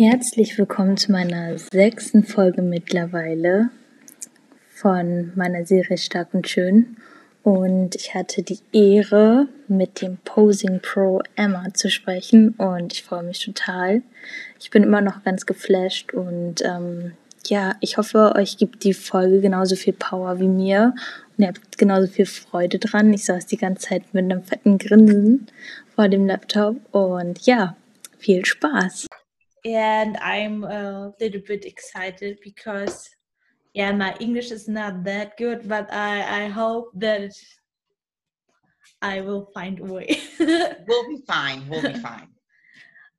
Herzlich willkommen zu meiner sechsten Folge mittlerweile von meiner Serie Stark und Schön. Und ich hatte die Ehre, mit dem Posing Pro Emma zu sprechen und ich freue mich total. Ich bin immer noch ganz geflasht und ähm, ja, ich hoffe, euch gibt die Folge genauso viel Power wie mir und ihr habt genauso viel Freude dran. Ich saß die ganze Zeit mit einem fetten Grinsen vor dem Laptop und ja, viel Spaß. And I'm a little bit excited because yeah, my English is not that good, but I, I hope that I will find a way. we'll be fine. We'll be fine.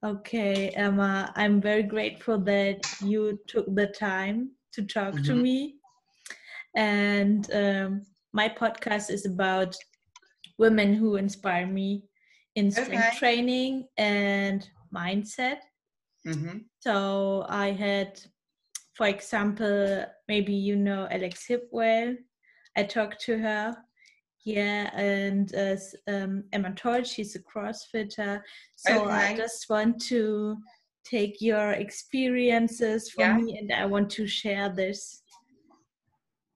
Okay, Emma, I'm very grateful that you took the time to talk mm-hmm. to me. And um, my podcast is about women who inspire me in strength okay. training and mindset. Mm-hmm. So I had, for example, maybe you know Alex Hipwell. I talked to her. Yeah, and uh, um, Emma Toll, she's a CrossFitter. So okay. I just want to take your experiences from yeah. me and I want to share this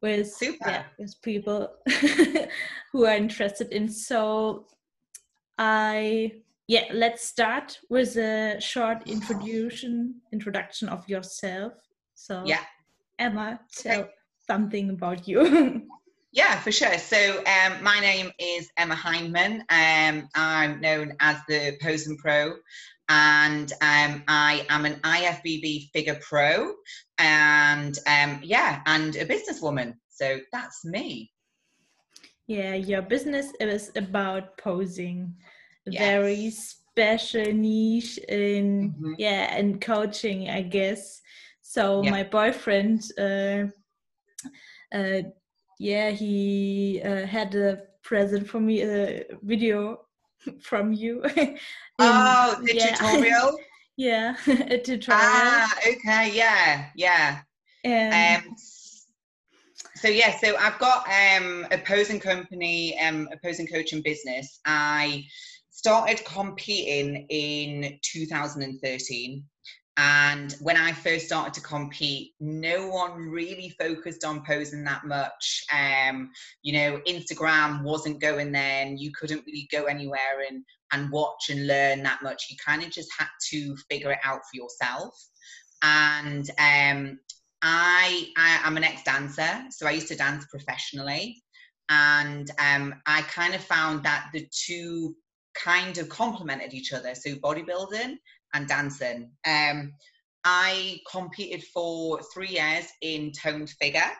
with yeah, with people who are interested in so I yeah let's start with a short introduction introduction of yourself so yeah emma tell okay. something about you yeah for sure so um, my name is emma heineman um, i'm known as the posing pro and um, I am an IFBB figure pro, and um, yeah, and a businesswoman. So that's me. Yeah, your business is about posing yes. very special niche in mm-hmm. yeah and coaching i guess so yeah. my boyfriend uh, uh, yeah he uh, had a present for me a video from you in, oh the yeah. tutorial yeah a tutorial ah okay yeah yeah and um, so yeah so i've got um a posing company um a posing coaching business i started competing in 2013 and when I first started to compete, no one really focused on posing that much. Um, you know, Instagram wasn't going then. You couldn't really go anywhere and, and watch and learn that much. You kind of just had to figure it out for yourself. And um, I, I am an ex-dancer, so I used to dance professionally. And um, I kind of found that the two kind of complemented each other. So bodybuilding and dancing. Um, I competed for three years in toned figure,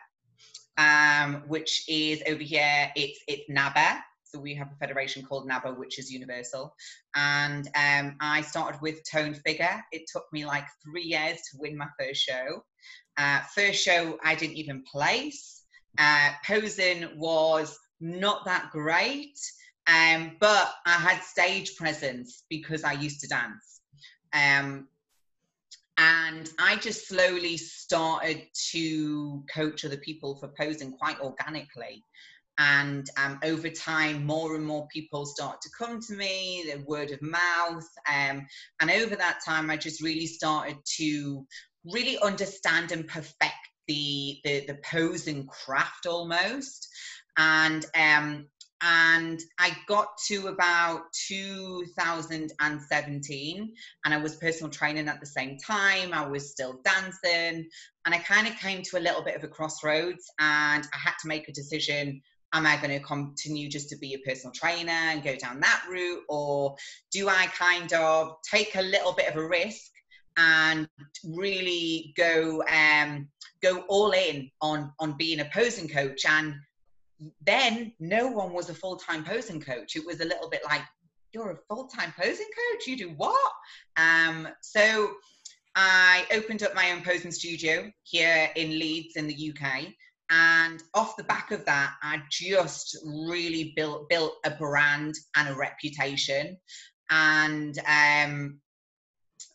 um, which is over here. It's it's NABBA. So we have a federation called NABBA, which is universal. And um, I started with toned figure. It took me like three years to win my first show. Uh, first show I didn't even place. Uh, posing was not that great. Um, but I had stage presence because I used to dance. Um, and I just slowly started to coach other people for posing quite organically. And um, over time, more and more people started to come to me, the word of mouth. Um, and over that time, I just really started to really understand and perfect the, the, the posing craft almost. And um, and I got to about 2017 and I was personal training at the same time. I was still dancing and I kind of came to a little bit of a crossroads and I had to make a decision. Am I going to continue just to be a personal trainer and go down that route? Or do I kind of take a little bit of a risk and really go um, go all in on on being a posing coach and then no one was a full-time posing coach. It was a little bit like you're a full-time posing coach? You do what? Um, so i opened up my own posing studio here in leeds in the uk and off the back of that i just really built built a brand and a reputation. And um,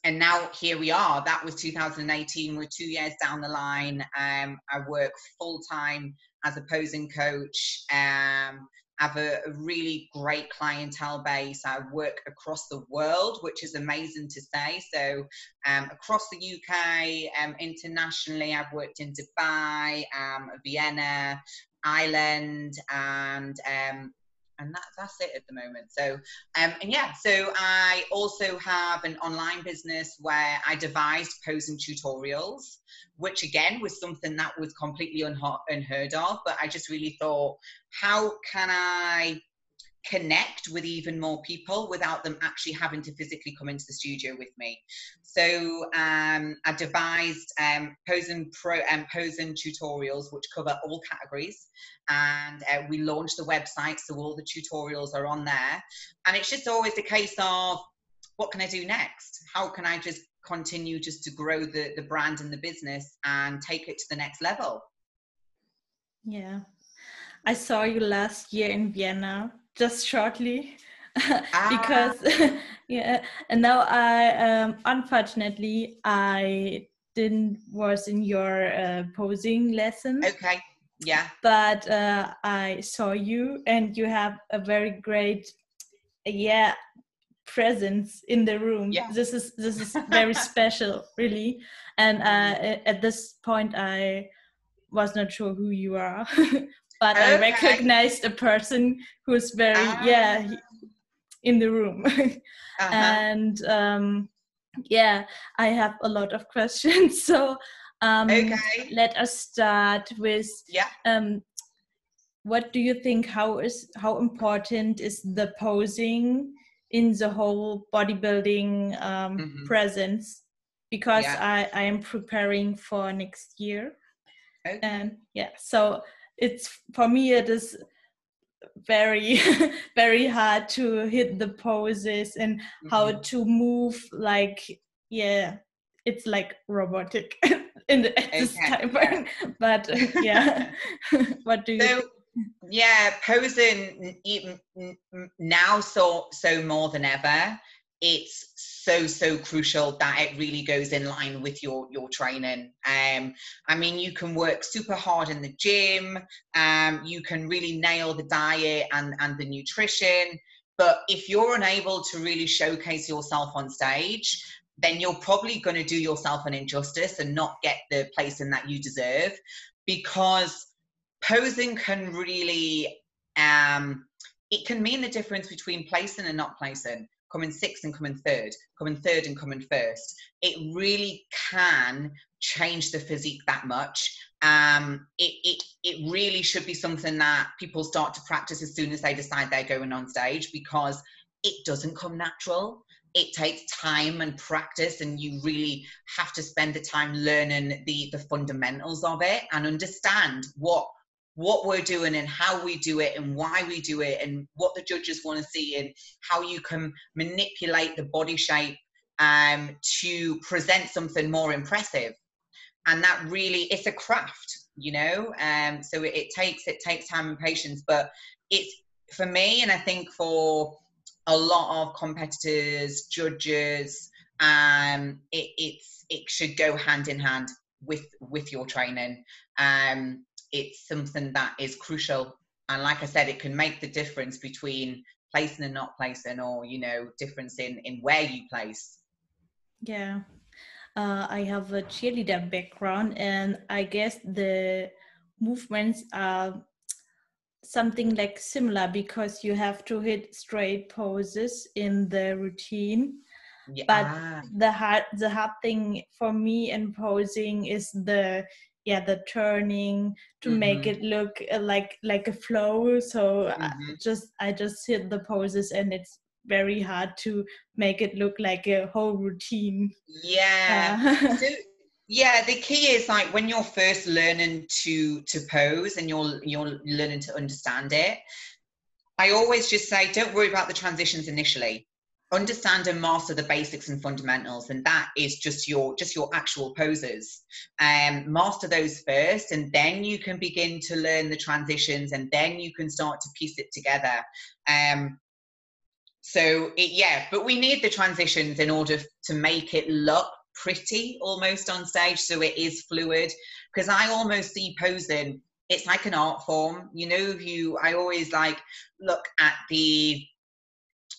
and now here we are. That was 2018 we're two years down the line. Um, i work full time as a posing coach. Um, have a, a, really great clientele base. I work across the world, which is amazing to say. So, um, across the UK, um, internationally, I've worked in Dubai, um, Vienna, Ireland, and um, and that, that's it at the moment. So, um, and yeah, so I also have an online business where I devised posing tutorials, which again was something that was completely unheard of. But I just really thought, how can I connect with even more people without them actually having to physically come into the studio with me. So um, I devised um, posing pro and um, posing tutorials which cover all categories, and uh, we launched the website so all the tutorials are on there. And it's just always a case of what can I do next? How can I just continue just to grow the the brand and the business and take it to the next level? Yeah. I saw you last year in Vienna just shortly ah. because yeah and now i um, unfortunately i didn't was in your uh, posing lesson. Okay yeah. But uh, i saw you and you have a very great yeah presence in the room. Yeah. this is this is very special really. And uh, at this point i was not sure who you are but okay. I recognized a person who's very ah. yeah in the room, uh-huh. and um, yeah, I have a lot of questions. So um, okay. let us start with yeah. Um, what do you think? How is how important is the posing in the whole bodybuilding um, mm-hmm. presence? Because yeah. I I am preparing for next year, okay. and yeah, so it's for me it is very very hard to hit the poses and mm-hmm. how to move like yeah it's like robotic in the at this time yeah. but yeah what do you so, yeah posing even now so so more than ever it's so so crucial that it really goes in line with your your training. Um i mean you can work super hard in the gym. Um you can really nail the diet and and the nutrition. But if you're unable to really showcase yourself on stage then you're probably going to do yourself an injustice and not get the placing that you deserve. Because posing can really um it can mean the difference between placing and not placing coming sixth and coming third, coming third and coming first. It really can change the physique that much. Um, it, it, it really should be something that people start to practice as soon as they decide they're going on stage because it doesn't come natural. It takes time and practice, and you really have to spend the time learning the, the fundamentals of it and understand what what we're doing and how we do it and why we do it and what the judges want to see and how you can manipulate the body shape um, to present something more impressive. And that really it's a craft you know? Um, so it, it takes it takes time and patience but it's for me and i think for a lot of competitors judges um, it, it's it should go hand in hand with with your training. Um, it's something that is crucial. And like I said, it can make the difference between placing and not placing, or you know, difference in in where you place. Yeah, uh, I have a cheerleader background, and I guess the movements are something like similar because you have to hit straight poses in the routine. Yeah. But the hard the hard thing for me in posing is the yeah the turning to mm-hmm. make it look uh, like like a flow. So mm-hmm. I just i just hit the poses and it's very hard to make it look like a whole routine. Yeah. Uh, so, yeah the key is like when you're first learning to to pose and you're you're learning to understand it i always just say don't worry about the transitions initially understand and master the basics and fundamentals and that is just your just your actual poses. Um master those first and then you can begin to learn the transitions and then you can start to piece it together. Um so it, yeah but we need the transitions in order to make it look pretty almost on stage so it is fluid. Because i almost see posing it's like an art form. You know, you I always like look at the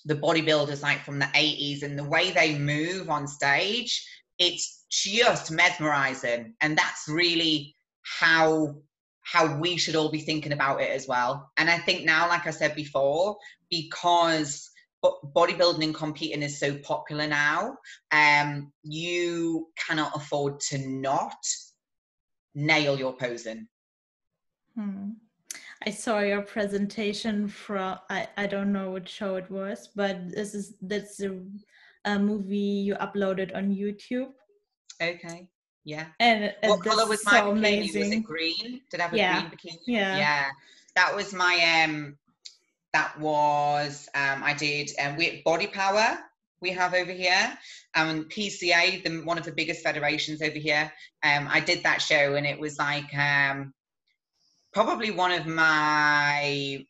the bodybuilders like from the 80s and the way they move on stage, it's just mesmerizing. And that's really how how we should all be thinking about it as well. And I think now, like I said before, because bodybuilding and competing is so popular now, um, you cannot afford to not nail your posing. Hmm. I saw your presentation from I, I don't know what show it was, but this is that's a, a movie you uploaded on YouTube. Okay. Yeah. And, and what color was my so bikini? Amazing. Was it green? Did I have a yeah. green bikini? Yeah. Yeah. That was my um that was um I did um we body power we have over here. Um PCA, the one of the biggest federations over here. Um I did that show and it was like um probably one of my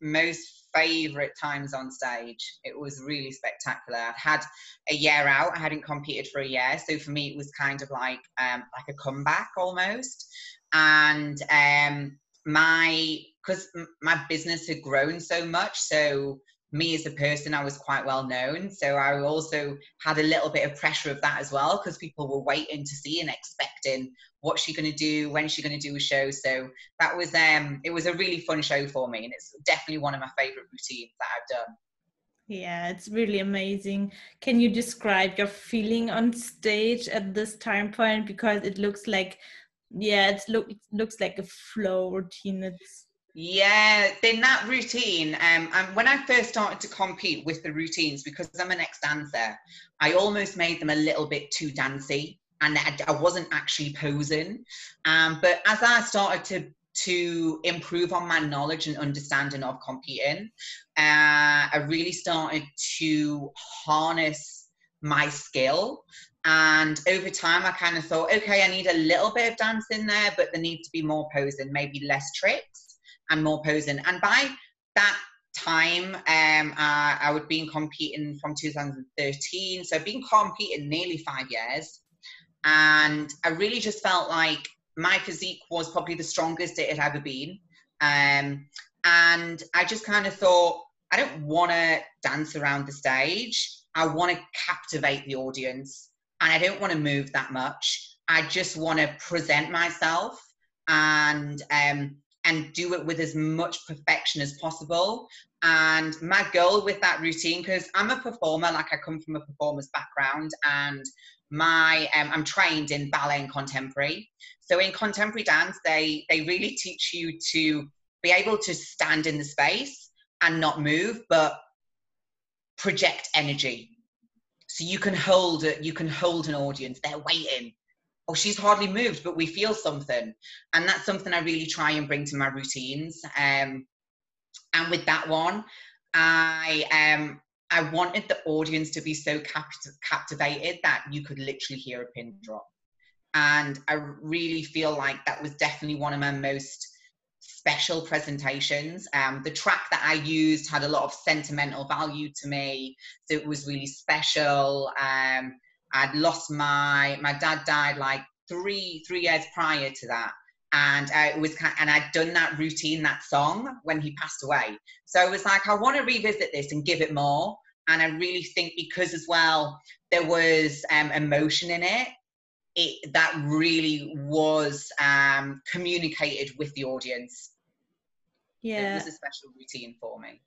most favorite times on stage. It was really spectacular. I'd had a year out. I hadn't competed for a year, so for me it was kind of like um, like a comeback almost. And um, my because my business had grown so much, so me as a person, I was quite well known. So I also had a little bit of pressure of that as well because people were waiting to see and expecting what's she going to do, when she going to do a show. So that was um, it was a really fun show for me, and it's definitely one of my favorite routines that I've done. Yeah, it's really amazing. Can you describe your feeling on stage at this time point? Because it looks like, yeah, it, look, it looks like a flow routine. It's yeah, in that routine, um, and when I first started to compete with the routines, because I'm an ex-dancer, I almost made them a little bit too dancey, and I, I wasn't actually posing. Um, but as I started to to improve on my knowledge and understanding of competing, uh, I really started to harness my skill. And over time, I kind of thought, okay, I need a little bit of dance in there, but there needs to be more posing, maybe less tricks and more posing. And by that time, um, uh, I would been competing from 2013. So I've been competing nearly five years. And I really just felt like my physique was probably the strongest it had ever been. Um, and I just kind of thought, I don't want to dance around the stage. I want to captivate the audience. And I don't want to move that much. I just want to present myself and um, and do it with as much perfection as possible. And my goal with that routine, because I'm a performer, like I come from a performer's background, and my um, I'm trained in ballet and contemporary. So in contemporary dance, they they really teach you to be able to stand in the space and not move, but project energy. So you can hold it, you can hold an audience. They're waiting oh, she's hardly moved, but we feel something. And that's something I really try and bring to my routines. Um, and with that one, I um, I wanted the audience to be so capt- captivated that you could literally hear a pin drop. And I really feel like that was definitely one of my most special presentations. Um, the track that I used had a lot of sentimental value to me, so it was really special. Um, I'd lost my my dad died like three three years prior to that, and I was kind and I'd done that routine that song when he passed away. So I was like, I want to revisit this and give it more. And I really think because as well there was um, emotion in it, it that really was um, communicated with the audience. Yeah, it was a special routine for me.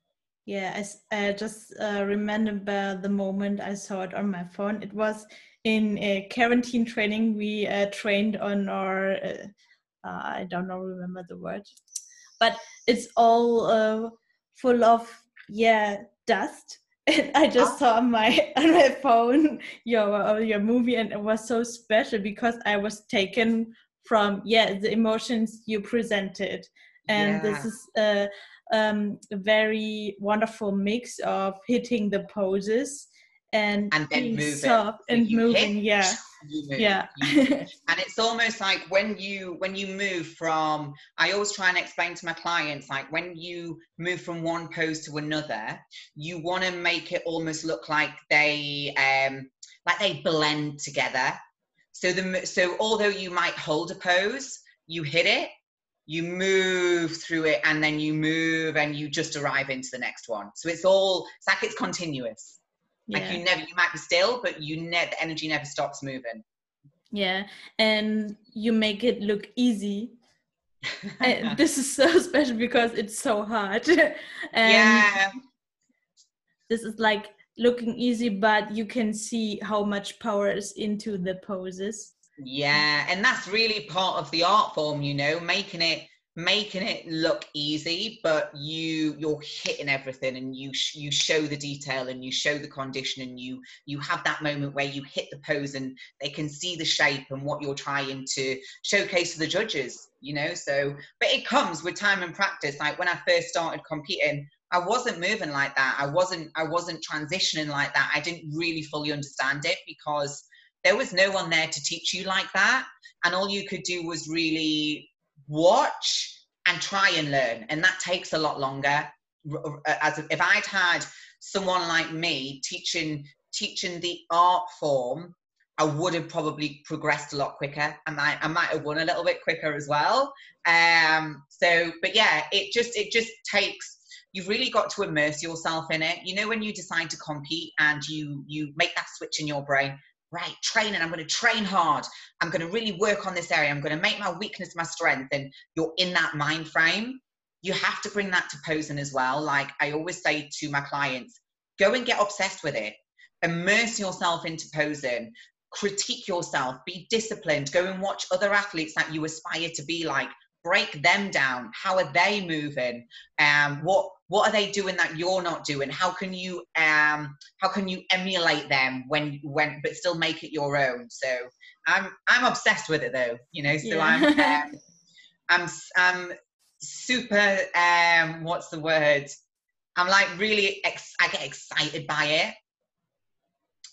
Yeah, I, I just uh, remember the moment I saw it on my phone. It was in a quarantine training. We uh, trained on our, uh, uh I don't know, remember the word, but it's all uh, full of, yeah, dust. And I just saw on my on my phone your your movie, and it was so special because I was taken from yeah the emotions you presented, and yeah. this is uh, um, a very wonderful mix of hitting the poses and, and then moving. soft and moving hit, yeah. move, yeah. And it's almost like when you when you move from i always try and explain to my clients like when you move from one pose to another you want to make it almost look like they um like they blend together. So the so although you might hold a pose you hit it you move through it and then you move and you just arrive into the next one. So it's all it's like it's continuous. Yeah. like you never you might be still but you never the energy never stops moving. Yeah and you make it look easy. And eh, this is so special because it's so hard. And yeah. this is like looking easy but you can see how much power is into the poses yeah and that's really part of the art form you know making it making it look easy but you you're hitting everything and you you show the detail and you show the condition and you you have that moment where you hit the pose and they can see the shape and what you're trying to showcase to the judges you know so but it comes with time and practice. Like when i first started competing i wasn't moving like that. I wasn't i wasn't transitioning like that. I didn't really fully understand it because there was no one there to teach you like that. And all you could do was really watch and try and learn. And that takes a lot longer. As if i'd had someone like me teaching teaching the art form i would have probably progressed a lot quicker. I might i might have won a little bit quicker as well. Um so but yeah it just it just takes you've really got to immerse yourself in it. You know when you decide to compete and you you make that switch in your brain right, training, I'm going to train hard. I'm going to really work on this area. I'm going to make my weakness my strength. And you're in that mind frame. You have to bring that to posing as well. Like I always say to my clients, go and get obsessed with it. Immerse yourself into posing. Critique yourself. Be disciplined. Go and watch other athletes that you aspire to be like break them down? How are they moving? Um what what are they doing that you're not doing? How can you um how can you emulate them when when but still make it your own? So i'm i'm obsessed with it though you know so yeah. i'm um, i'm i'm super um what's the word? I'm like really ex- i get excited by it.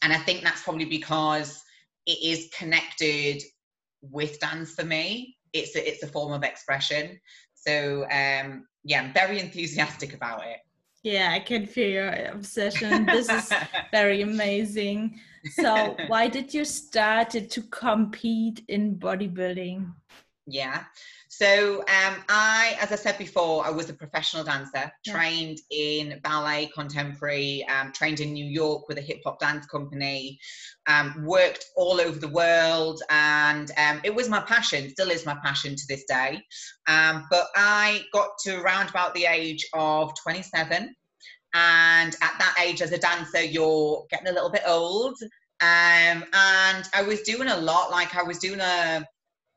And i think that's probably because it is connected with dance for me it's a, it's a form of expression. So um, yeah, I'm very enthusiastic about it. Yeah, I can feel your obsession. This is very amazing. So, why did you start to compete in bodybuilding? Yeah. So um, I, as I said before, I was a professional dancer, yeah. trained in ballet, contemporary, um, trained in New York with a hip hop dance company, um, worked all over the world, and um, it was my passion, still is my passion to this day. Um, but I got to around about the age of 27, and at that age, as a dancer, you're getting a little bit old. Um, and I was doing a lot, like I was doing a,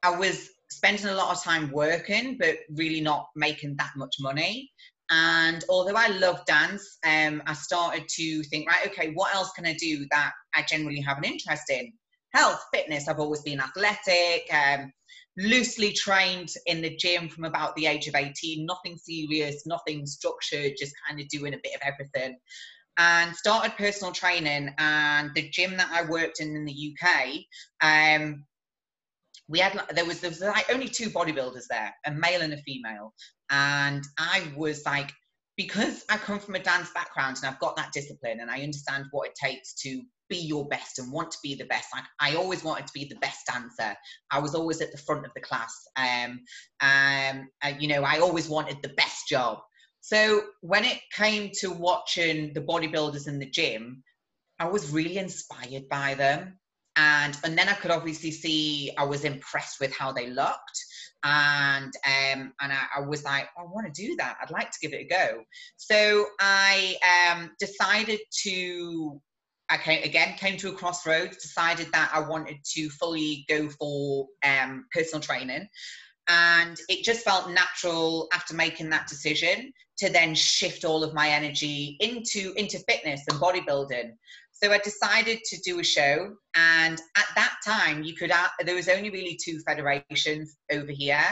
I was spending a lot of time working, but really not making that much money. And although I love dance, um, I started to think, right, okay, what else can I do that I generally have an interest in? Health, fitness. I've always been athletic, um, loosely trained in the gym from about the age of 18, nothing serious, nothing structured, just kind of doing a bit of everything. And started personal training. And the gym that I worked in in the UK, um, we had there was there was like only two bodybuilders there, a male and a female, and I was like because I come from a dance background and I've got that discipline and I understand what it takes to be your best and want to be the best. Like I always wanted to be the best dancer. I was always at the front of the class. Um, um, you know, I always wanted the best job. So when it came to watching the bodybuilders in the gym, I was really inspired by them and and then I could obviously see I was impressed with how they looked, and um and I, I was like I want to do that. I'd like to give it a go. So I um decided to. I came, again came to a crossroads. Decided that I wanted to fully go for um, personal training, and it just felt natural after making that decision to then shift all of my energy into into fitness and bodybuilding so I decided to do a show, and at that time, you could there was only really two federations over here,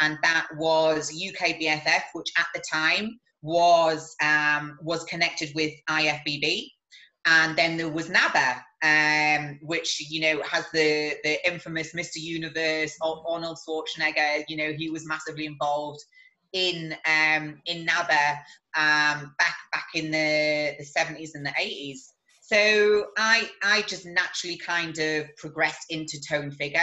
and that was UKBFF, which at the time was um, was connected with IFBB, and then there was NABBA, um, which you know has the the infamous Mr. Universe Arnold Schwarzenegger. You know he was massively involved in um, in NABBA um, back back in the the 70s and the 80s. So I I just naturally kind of progressed into tone figure.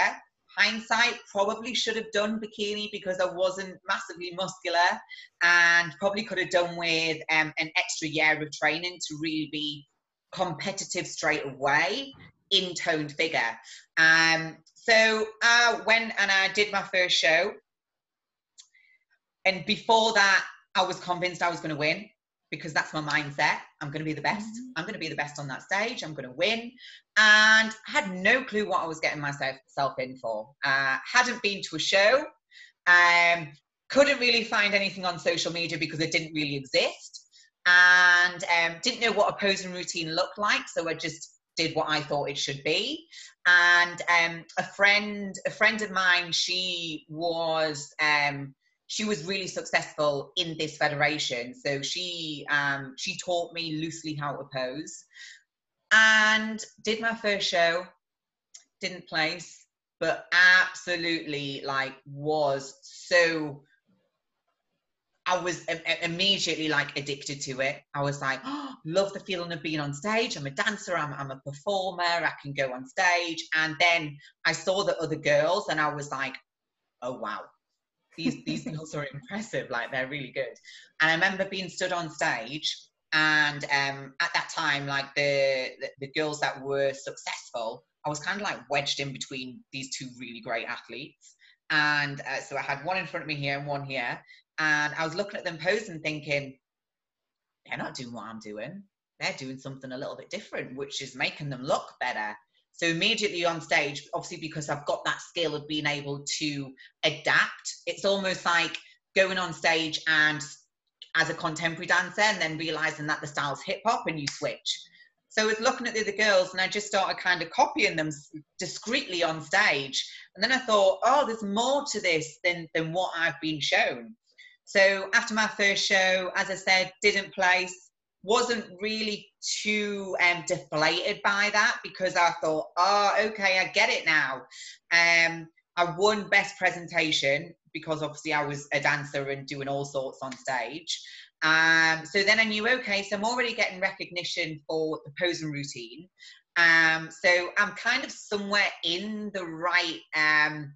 hindsight, probably should have done bikini because I wasn't massively muscular and probably could have done with um, an extra year of training to really be competitive straight away in toned figure. Um, so I went and I did my first show. And before that, I was convinced I was going to win because that's my mindset. I'm going to be the best. Mm-hmm. I'm going to be the best on that stage. I'm going to win. And I had no clue what I was getting myself in for. Uh, hadn't been to a show. Um, couldn't really find anything on social media because it didn't really exist. And um, didn't know what a posing routine looked like. So I just did what I thought it should be. And um, a friend, a friend of mine, she was um, she was really successful in this federation. So she um, she taught me loosely how to pose, and did my first show. Didn't place, but absolutely like was so. I was immediately like addicted to it. I was like, oh, love the feeling of being on stage. I'm a dancer. I'm, I'm a performer. I can go on stage. And then I saw the other girls, and I was like, oh wow, these these girls are impressive like they're really good. And i remember being stood on stage and um, at that time like the, the, the girls that were successful i was kind of like wedged in between these two really great athletes. And uh, so i had one in front of me here and one here. And i was looking at them posing thinking they're not doing what i'm doing. They're doing something a little bit different which is making them look better so immediately on stage, obviously because I've got that skill of being able to adapt, it's almost like going on stage and as a contemporary dancer and then realizing that the style's hip hop and you switch. So I was looking at the other girls and I just started kind of copying them discreetly on stage. And then I thought, oh, there's more to this than, than what I've been shown. So after my first show, as I said, didn't place, wasn't really too um, deflated by that because I thought, oh, okay, I get it now. Um, I won best presentation because obviously I was a dancer and doing all sorts on stage. Um, so then I knew, okay, so I'm already getting recognition for the posing routine. Um, so I'm kind of somewhere in the right um,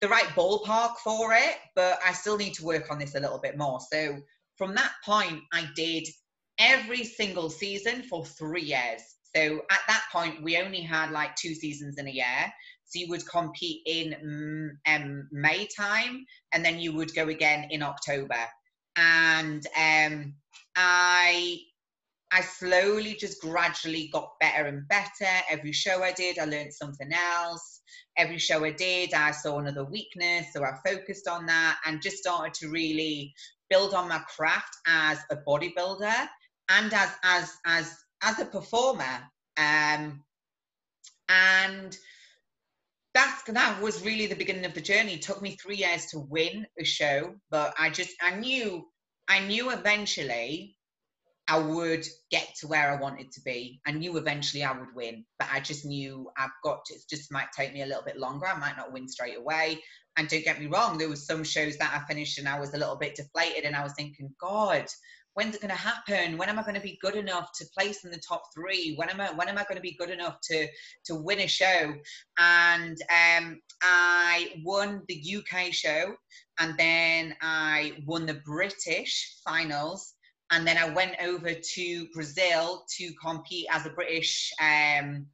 the right ballpark for it, but I still need to work on this a little bit more. So from that point, I did every single season for three years. So at that point, we only had like two seasons in a year. So you would compete in mm, um, May time, and then you would go again in October. And um, I, I slowly, just gradually got better and better. Every show I did, I learned something else. Every show I did, I saw another weakness, so I focused on that and just started to really build on my craft as a bodybuilder and as as as as a performer um and that's that was really the beginning of the journey. It took me three years to win a show but i just i knew i knew eventually i would get to where i wanted to be. I knew eventually i would win but i just knew i've got to, it just might take me a little bit longer. I might not win straight away. And don't get me wrong there was some shows that i finished and i was a little bit deflated and i was thinking god when's it going to happen? When am i going to be good enough to place in the top three? When am i when am i going to be good enough to to win a show? And um, i won the uk show and then i won the british finals and then i went over to brazil to compete as a british um,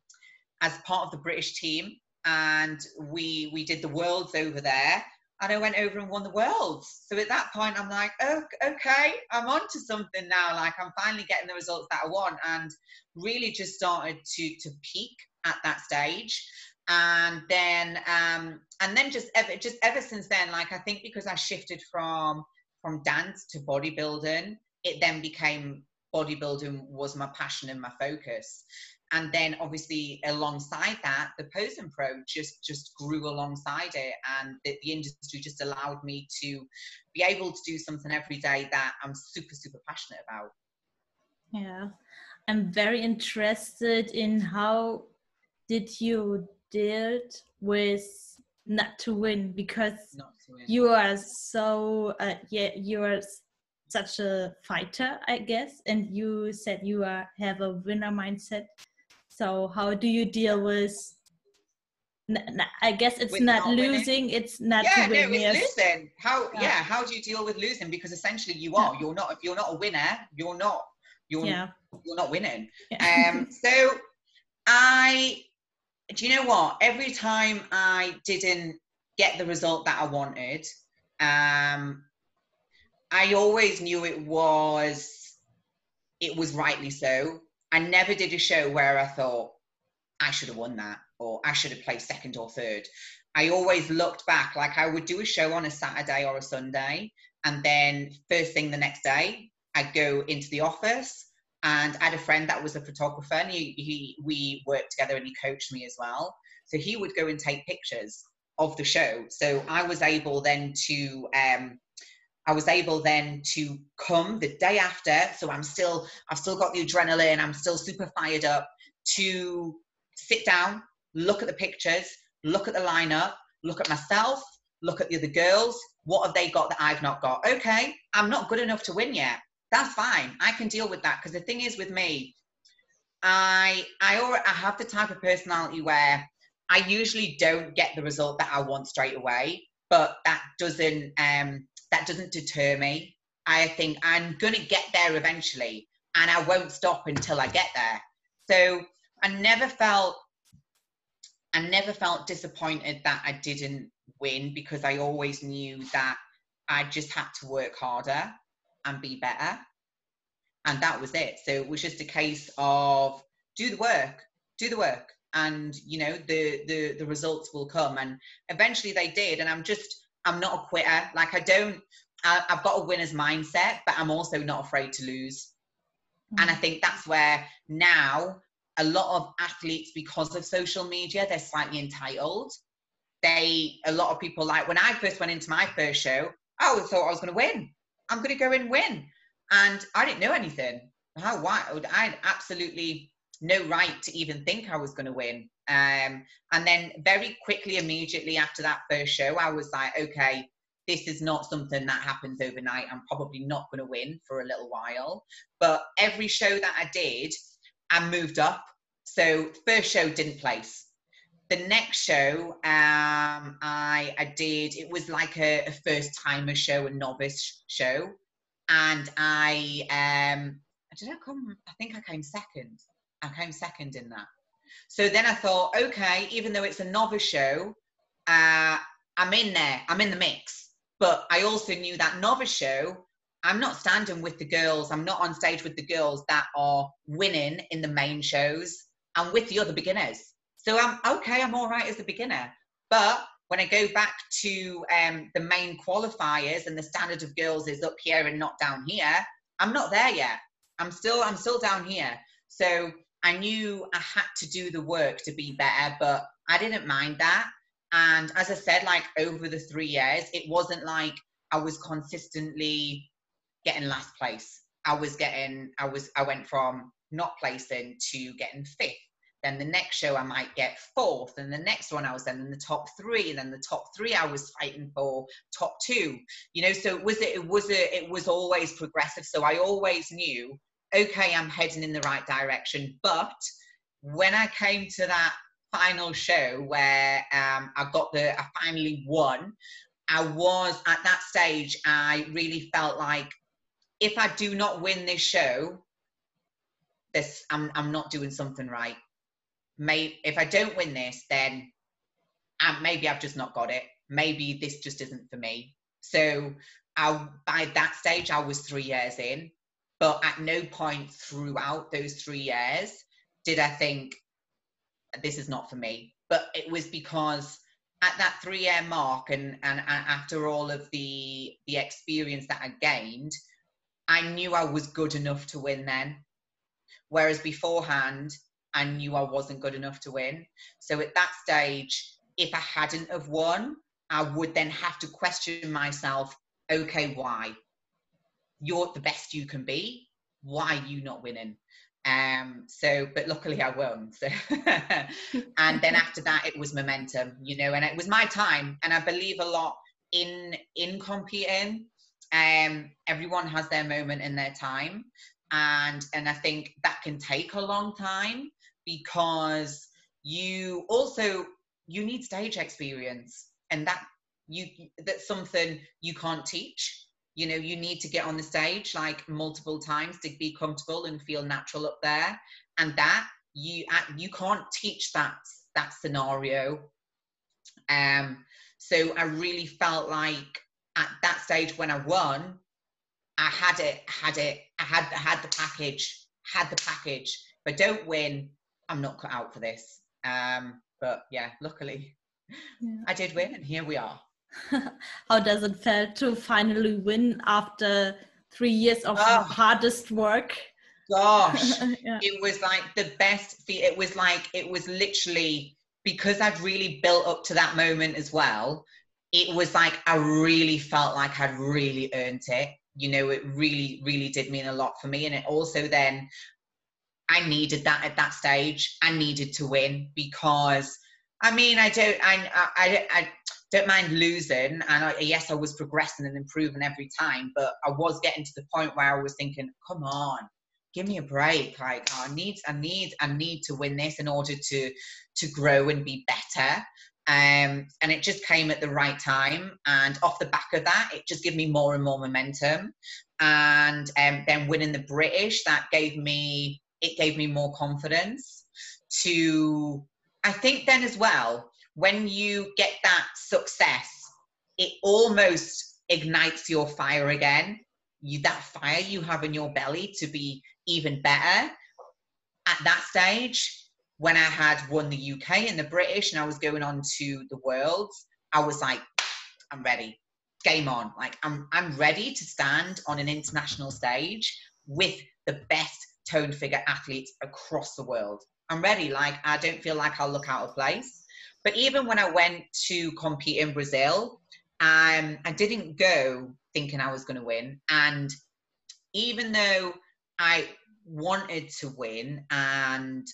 as part of the british team. And we we did the worlds over there and I went over and won the worlds. So at that point, I'm like, oh, okay, I'm on to something now. Like I'm finally getting the results that I want, and really just started to to peak at that stage. And then, um, and then just ever, just ever since then, like I think because I shifted from from dance to bodybuilding, it then became bodybuilding was my passion and my focus and then obviously alongside that the posing pro just just grew alongside it. And the, the, industry just allowed me to be able to do something every day that i'm super super passionate about. Yeah. I'm very interested in how did you deal with not to win? Because to win. you are so uh, yeah you are such a fighter i guess. And you said you are have a winner mindset so how do you deal with I guess it's not, not, losing. It's not yeah, no, it's yes. losing. How yeah. yeah. how do you deal with losing? Because essentially you are. You're not. If you're not a winner. You're not. You're. Yeah. You're not winning. Yeah. Um. So I. Do you know what? Every time I didn't get the result that I wanted, um, I always knew it was. It was rightly so. I never did a show where I thought I should have won that or I should have placed second or third. I always looked back, like I would do a show on a Saturday or a Sunday, and then first thing the next day, I'd go into the office. And I had a friend that was a photographer, and he, he we worked together, and he coached me as well. So he would go and take pictures of the show. So I was able then to um, I was able then to come the day after. So I'm still, I've still got the adrenaline. I'm still super fired up to sit down, look at the pictures, look at the lineup, look at myself, look at the other girls. What have they got that I've not got? Okay, I'm not good enough to win yet. That's fine. I can deal with that because the thing is with me, I I already I have the type of personality where I usually don't get the result that I want straight away, but that doesn't um that doesn't deter me. I think I'm gonna get there eventually, and I won't stop until I get there. So I never felt I never felt disappointed that I didn't win because I always knew that I just had to work harder and be better. And that was it. So it was just a case of do the work, do the work. And you know, the the the results will come. And eventually they did. And I'm just I'm not a quitter. Like I don't I, have got a winner's mindset, but I'm also not afraid to lose. Mm-hmm. And I think that's where now a lot of athletes because of social media they're slightly entitled they a lot of people like when i first went into my first show i always thought i was going to win i'm going to go and win and i didn't know anything how why i absolutely no right to even think i was going to win um, and then very quickly immediately after that first show i was like okay this is not something that happens overnight i'm probably not going to win for a little while but every show that i did I moved up. So first show didn't place. The next show um, I, I did, it was like a, a first timer show, a novice show. And I, um, I come, I think I came second. I came second in that. So then I thought, okay, even though it's a novice show, uh, I'm in there, I'm in the mix. But I also knew that novice show I'm not standing with the girls. I'm not on stage with the girls that are winning in the main shows. I'm with the other beginners. So I'm okay. I'm all right as a beginner. But when I go back to um, the main qualifiers and the standard of girls is up here and not down here, I'm not there yet. I'm still I'm still down here. So I knew I had to do the work to be better, but I didn't mind that. And as I said, like over the three years, it wasn't like I was consistently getting last place. I was getting, I was, I went from not placing to getting fifth. Then the next show I might get fourth, and the next one I was then in the top three, and then the top three I was fighting for top two. You know, so it was it it was a, it was always progressive. So I always knew, okay, I'm heading in the right direction. But when I came to that final show where um, I got the, I finally won. I was at that stage. I really felt like if I do not win this show, this I'm I'm not doing something right. May if I don't win this, then um, maybe I've just not got it. Maybe this just isn't for me. So I by that stage I was three years in, but at no point throughout those three years did I think this is not for me. But it was because at that three year mark and, and, and after all of the the experience that I gained, I knew I was good enough to win then. Whereas beforehand, I knew I wasn't good enough to win. So at that stage, if I hadn't have won, I would then have to question myself, okay, why? You're the best you can be. Why are you not winning? Um, so, but luckily I won. So, and then after that, it was momentum, you know, and it was my time. And I believe a lot in in competing um, everyone has their moment in their time and and i think that can take a long time because you also you need stage experience and that you that's something you can't teach you know you need to get on the stage like multiple times to be comfortable and feel natural up there. And that you you can't teach that that scenario. Um so i really felt like at that stage when i won i had it had it i had had the package had the package. If i don't win i'm not cut out for this. Um but yeah luckily yeah. i did win and here we are how does it feel to finally win after three years of oh. hardest work? Gosh. Yeah. it was like the best it was like it was literally because i'd really built up to that moment as well it was like i really felt like i'd really earned it. You know it really really did mean a lot for me. And it also then i needed that at that stage. I needed to win because i mean i don't i i, I don't mind losing. And I, yes, I was progressing and improving every time, but I was getting to the point where I was thinking, come on, give me a break. Like I need, I need, I need to win this in order to to grow and be better. Um, and it just came at the right time. And off the back of that, it just gave me more and more momentum. And um, then winning the British, that gave me it gave me more confidence to. I think then as well, when you get that success, it almost ignites your fire again. You that fire you have in your belly to be even better. At that stage, when I had won the UK and the British and I was going on to the world, I was like, I'm ready. Game on. Like I'm I'm ready to stand on an international stage with the best tone figure athletes across the world. I'm ready. Like I don't feel like I'll look out of place. But even when I went to compete in Brazil, um, I didn't go thinking I was going to win. And even though I wanted to win and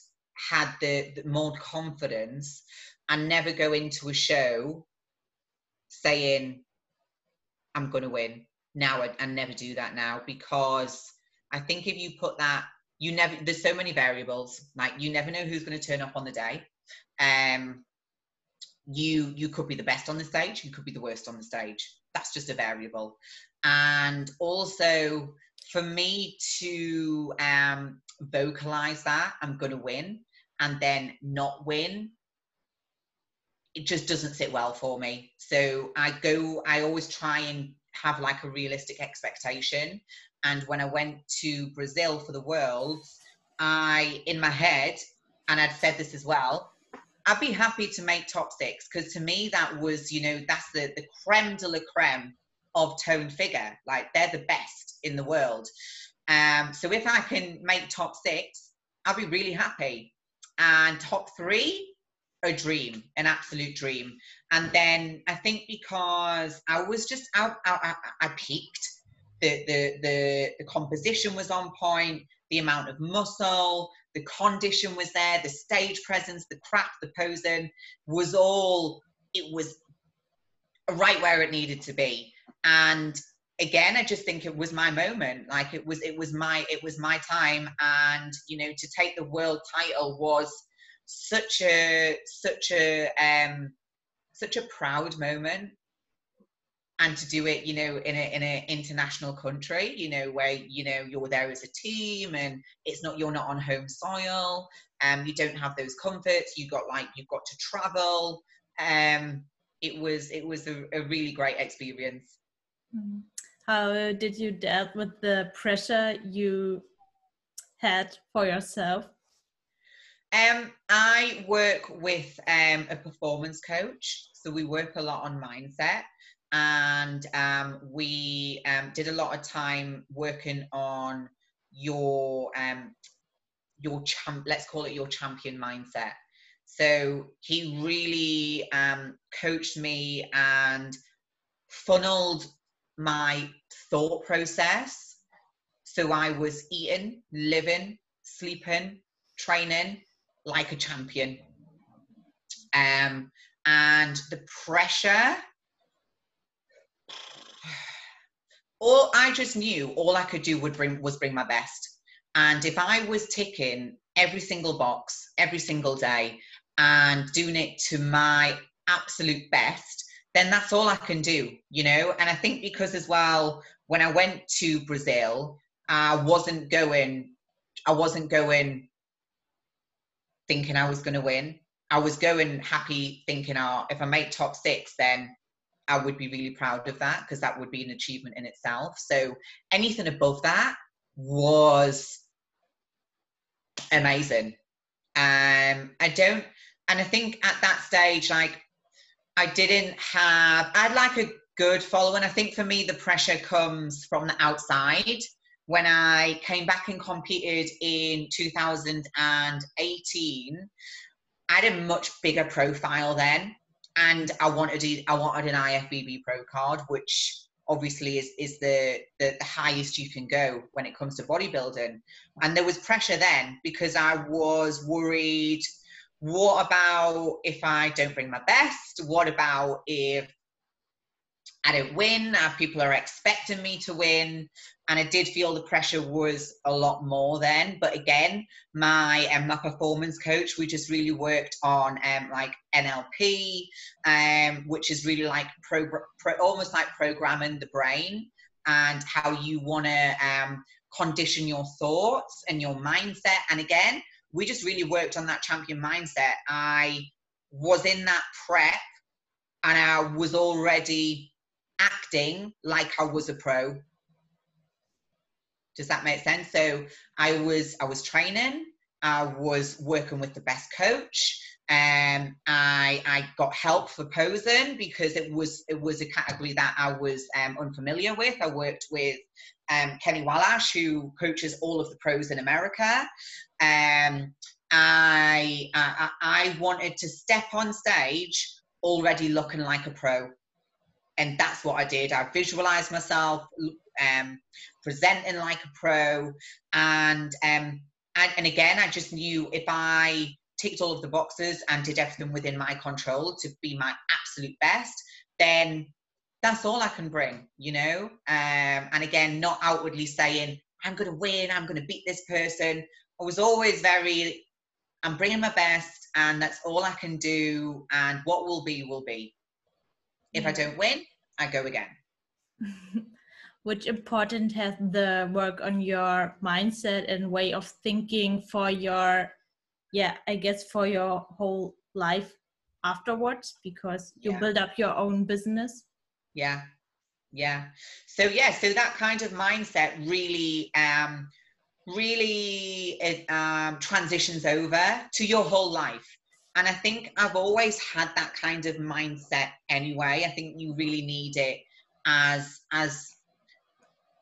had the, the more confidence, I never go into a show saying I'm going to win. Now I, I never do that now because I think if you put that, you never. There's so many variables. Like you never know who's going to turn up on the day. Um, you you could be the best on the stage you could be the worst on the stage. That's just a variable. And also for me to um, vocalize that i'm going to win and then not win it just doesn't sit well for me. So i go i always try and have like a realistic expectation. And when i went to brazil for the world i in my head and i'd said this as well I'd be happy to make top six because to me that was, you know, that's the the creme de la creme of tone figure. Like they're the best in the world. Um, so if I can make top six, I'll be really happy. And top three, a dream, an absolute dream. And then I think because I was just out, out I, I peaked. The, the the the composition was on point, the amount of muscle, the condition was there, the stage presence, the craft, the posing was all, it was right where it needed to be. And again, I just think it was my moment. Like it was, it was my, it was my time. And, you know, to take the world title was such a, such a, um, such a proud moment and to do it you know in a in an international country you know where you know you're there as a team and it's not you're not on home soil and um, you don't have those comforts you got like you've got to travel. Um it was it was a, a really great experience. Mm-hmm. how did you deal with the pressure you had for yourself? Um i work with um a performance coach so we work a lot on mindset and um, we um, did a lot of time working on your um, your champ let's call it your champion mindset. So he really um, coached me and funneled my thought process. So i was eating living sleeping training like a champion. Um, and the pressure all I just knew all I could do would bring was bring my best. And if I was ticking every single box every single day, and doing it to my absolute best, then that's all I can do, you know? And I think because as well, when I went to Brazil, I wasn't going, I wasn't going thinking I was going to win. I was going happy thinking, oh, if I make top six, then I would be really proud of that because that would be an achievement in itself. So anything above that was amazing. Um, I don't, and I think at that stage, like I didn't have, I'd like a good following. I think for me, the pressure comes from the outside. When I came back and competed in 2018, I had a much bigger profile then and I wanted I wanted an IFBB Pro card, which obviously is is the, the, the highest you can go when it comes to bodybuilding. And there was pressure then because I was worried. What about if I don't bring my best? What about if I don't win? Uh, people are expecting me to win and I did feel the pressure was a lot more then. But again, my um, my performance coach, we just really worked on um, like NLP, um, which is really like pro, pro, almost like programming the brain and how you want to um, condition your thoughts and your mindset. And again, we just really worked on that champion mindset. I was in that prep and I was already acting like I was a pro does that make sense? So I was I was training. I was working with the best coach. Um, I I got help for posing because it was it was a category that I was um, unfamiliar with. I worked with um, Kenny Wallash, who coaches all of the pros in America. Um, I, I I wanted to step on stage already looking like a pro, and that's what I did. I visualized myself um, presenting like a pro, and um, and, and again, I just knew if I ticked all of the boxes and did everything within my control to be my absolute best, then that's all I can bring, you know. Um, and again, not outwardly saying I'm going to win, I'm going to beat this person. I was always very, I'm bringing my best, and that's all I can do. And what will be will be. If I don't win, I go again. which important has the work on your mindset and way of thinking for your yeah i guess for your whole life afterwards because you yeah. build up your own business yeah yeah so yeah so that kind of mindset really um really it um transitions over to your whole life and i think i've always had that kind of mindset anyway. I think you really need it as as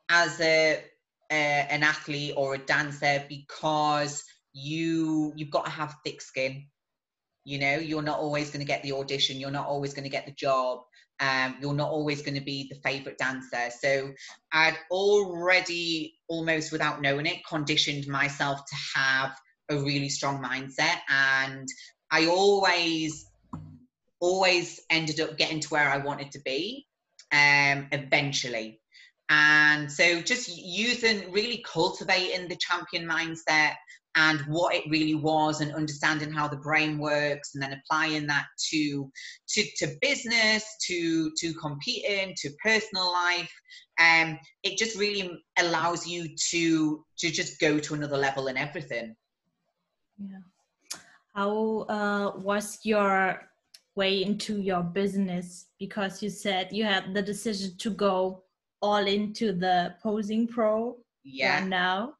as a, a an athlete or a dancer because you you've got to have thick skin. You know you're not always going to get the audition you're not always going to get the job um, you're not always going to be the favorite dancer. So i'd already almost without knowing it conditioned myself to have a really strong mindset and i always always ended up getting to where i wanted to be um, eventually. And so just using, really cultivating the champion mindset and what it really was and understanding how the brain works and then applying that to to, to business to to competing to personal life um it just really allows you to to just go to another level in everything. Yeah how uh, was your way into your business? Because you said you had the decision to go all into the posing pro yeah. right now.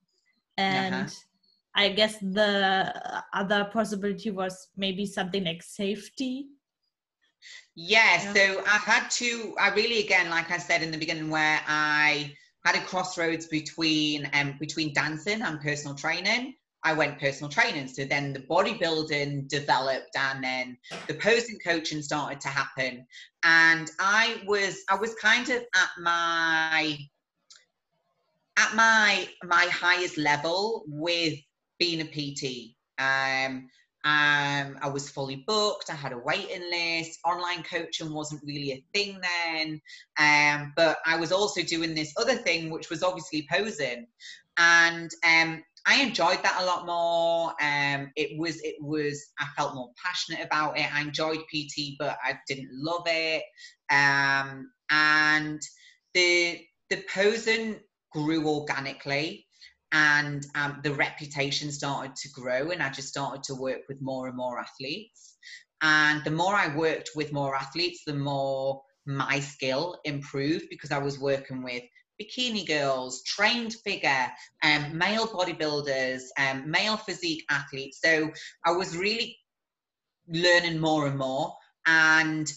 And uh-huh. i guess the other possibility was maybe something like safety. Yeah, yeah. so i had to i really again like i said in the beginning where i had a crossroads between um between dancing and personal training I went personal training. So then the bodybuilding developed and then the posing coaching started to happen. And I was I was kind of at my at my my highest level with being a PT. Um, um, I was fully booked. I had a waiting list. Online coaching wasn't really a thing then. Um, but I was also doing this other thing, which was obviously posing. And um, I enjoyed that a lot more. Um, it was it was I felt more passionate about it. I enjoyed PT, but I didn't love it. Um, and the the posing grew organically and um, the reputation started to grow and i just started to work with more and more athletes and the more i worked with more athletes the more my skill improved because i was working with bikini girls trained figure um, male bodybuilders um, male physique athletes so i was really learning more and more and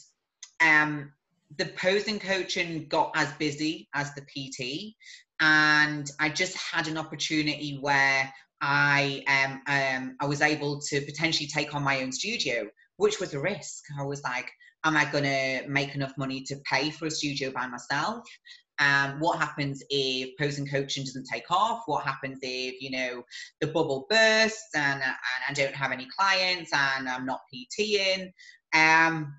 um, the posing coaching got as busy as the pt and I just had an opportunity where I um, um, I was able to potentially take on my own studio, which was a risk. I was like, am I going to make enough money to pay for a studio by myself? Um, what happens if posing coaching doesn't take off? What happens if you know the bubble bursts and, and I don't have any clients and I'm not PTing? Um,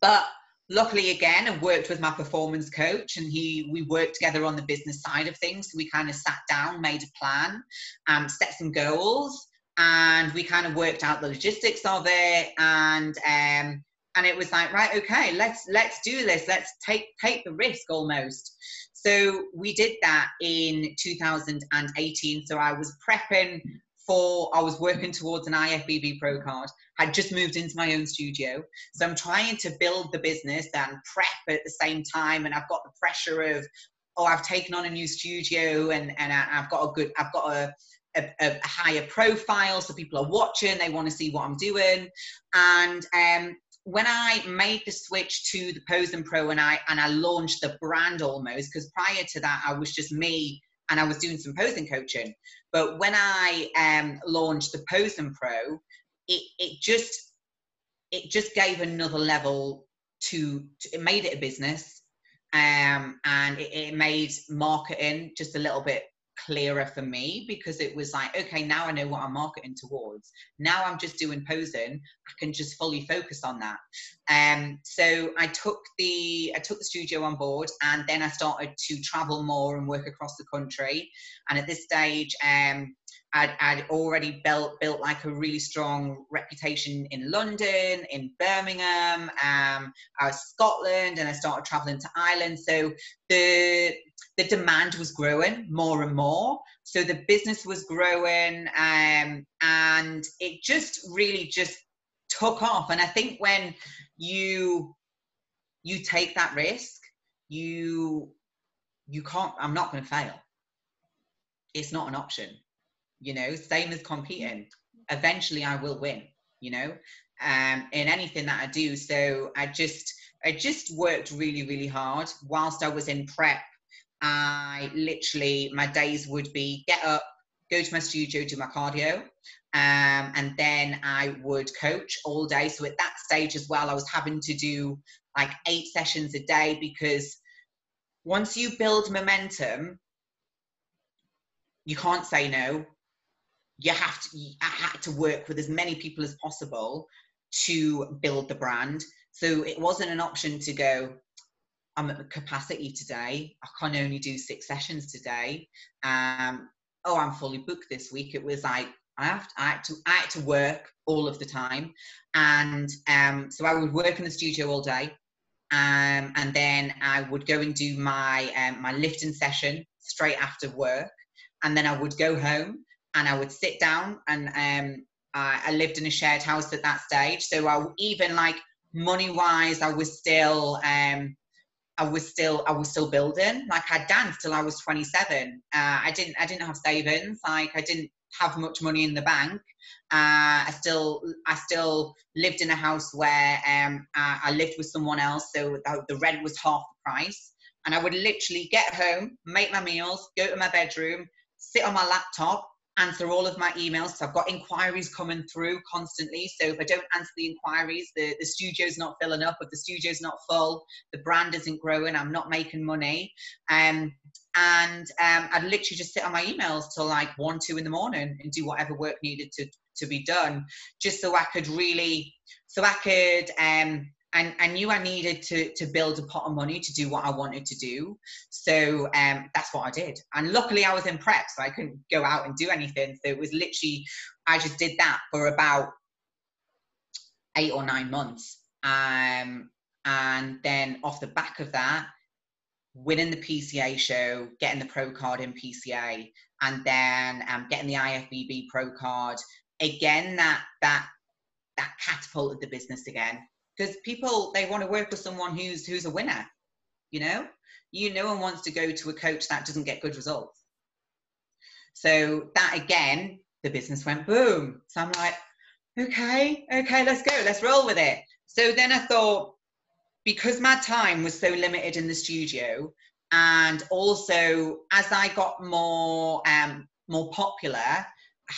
but luckily again i worked with my performance coach and he we worked together on the business side of things so we kind of sat down made a plan um, set some goals and we kind of worked out the logistics of it and um, and it was like right okay let's let's do this let's take take the risk almost so we did that in 2018 so i was prepping for I was working towards an IFBB Pro card. Had just moved into my own studio, so I'm trying to build the business and prep at the same time. And I've got the pressure of, oh, I've taken on a new studio, and and I've got a good, I've got a a, a, higher profile, so people are watching. They want to see what I'm doing, and um, when I made the switch to the Posing Pro and I and I launched the brand almost because prior to that I was just me and I was doing some posing coaching. But when I um, launched the Posing Pro, it, it just it just gave another level to, to it made it a business um, and it, it, made marketing just a little bit clearer for me because it was like, okay, now I know what I'm marketing towards. Now I'm just doing posing. I can just fully focus on that. Um, so I took the I took the studio on board, and then I started to travel more and work across the country. And at this stage, um, I'd, I'd, already built built like a really strong reputation in London, in Birmingham, um, I was Scotland, and I started traveling to Ireland. So the the demand was growing more and more. So the business was growing, um, and it just really just took off. And I think when you you take that risk, you you can't. I'm not going to fail. It's not an option you know same as competing. Eventually i will win you know um, in anything that i do. So i just i just worked really really hard. Whilst i was in prep i literally my days would be get up go to my studio do my cardio um, and then i would coach all day. So at that stage as well i was having to do like eight sessions a day because once you build momentum you can't say no you have to I had to work with as many people as possible to build the brand. So it wasn't an option to go, I'm at capacity today. I can only do six sessions today. Um, oh, I'm fully booked this week. It was like I have to, I had to, I had to work all of the time, and um, so I would work in the studio all day, um, and then I would go and do my um, my lifting session straight after work, and then I would go home and I would sit down and um, I, I lived in a shared house at that stage. So I even like money wise, I was still um, I was still I was still building. Like I danced till I was 27. Uh, I didn't I didn't have savings. Like I didn't have much money in the bank. Uh, I still I still lived in a house where um, I, I lived with someone else, so the, the rent was half the price. And I would literally get home, make my meals, go to my bedroom, sit on my laptop, answer all of my emails. So I've got inquiries coming through constantly. So if I don't answer the inquiries, the, the studio's not filling up. If the studio's not full, the brand isn't growing, I'm not making money. Um, and um, I'd literally just sit on my emails till like one, two in the morning and do whatever work needed to, to be done, just so I could really, so I could um, and I knew I needed to to build a pot of money to do what I wanted to do. So um, that's what I did. And luckily, I was in prep, so I couldn't go out and do anything. So it was literally, I just did that for about eight or nine months. Um, and then off the back of that, winning the PCA show, getting the pro card in PCA, and then um, getting the IFBB pro card. Again, that that that catapulted the business again because people they want to work with someone who's who's a winner. You know, you no one wants to go to a coach that doesn't get good results. So that again, the business went boom. So I'm like, okay, okay, let's go, let's roll with it. So then I thought, because my time was so limited in the studio, and also as I got more um, more popular, I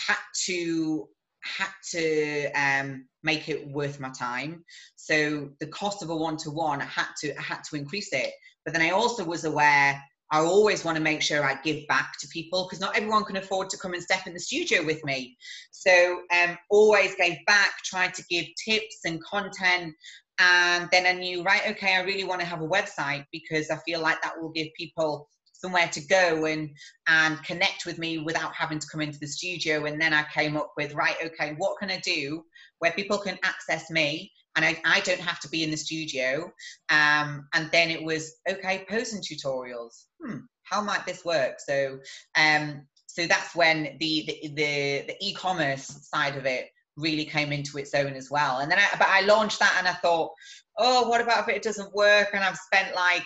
had to had to um, make it worth my time. So the cost of a one to one, I had to I had to increase it. But then I also was aware I always want to make sure I give back to people because not everyone can afford to come and step in the studio with me. So um, always gave back, tried to give tips and content. And then I knew, right, okay, I really want to have a website because I feel like that will give people somewhere to go and and connect with me without having to come into the studio and then i came up with right okay what can i do where people can access me and I, I don't have to be in the studio. Um, and then it was okay, posing tutorials. Hmm, how might this work? So, um, so that's when the the the, the e-commerce side of it really came into its own as well. And then, I, but I launched that, and I thought, oh, what about if it doesn't work? And I've spent like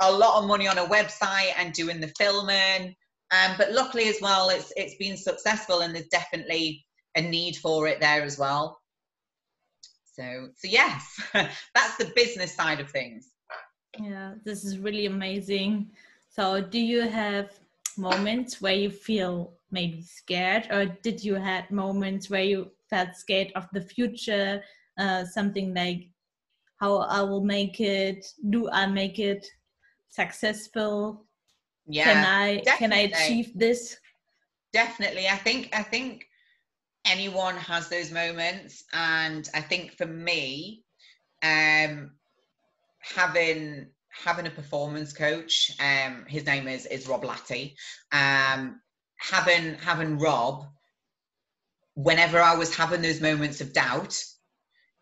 a lot of money on a website and doing the filming. Um, but luckily as well, it's it's been successful, and there's definitely a need for it there as well. So, so yes, that's the business side of things. Yeah, this is really amazing. So, do you have moments where you feel maybe scared, or did you have moments where you felt scared of the future? Uh, something like how I will make it. Do I make it successful? Yeah. Can I definitely. can I achieve this? Definitely. I think I think anyone has those moments and i think for me um having having a performance coach um his name is is rob latty um having having rob whenever i was having those moments of doubt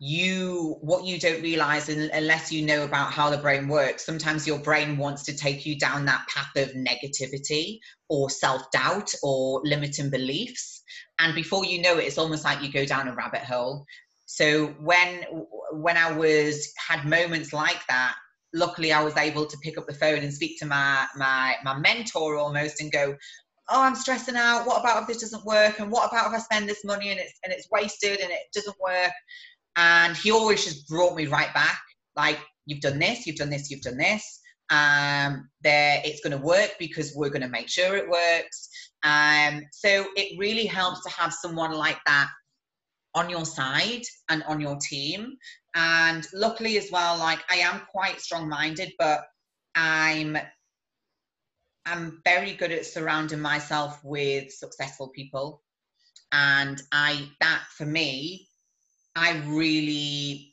you what you don't realize unless you know about how the brain works sometimes your brain wants to take you down that path of negativity or self-doubt or limiting beliefs. And before you know it it's almost like you go down a rabbit hole. So when when i was had moments like that luckily i was able to pick up the phone and speak to my my my mentor almost and go oh i'm stressing out. What about if this doesn't work? And what about if i spend this money and it's and it's wasted and it doesn't work and he always just brought me right back like you've done this you've done this you've done this. Um there it's going to work because we're going to make sure it works. Um so it really helps to have someone like that on your side and on your team. And luckily as well like i am quite strong minded but i'm i'm very good at surrounding myself with successful people. And i that for me I really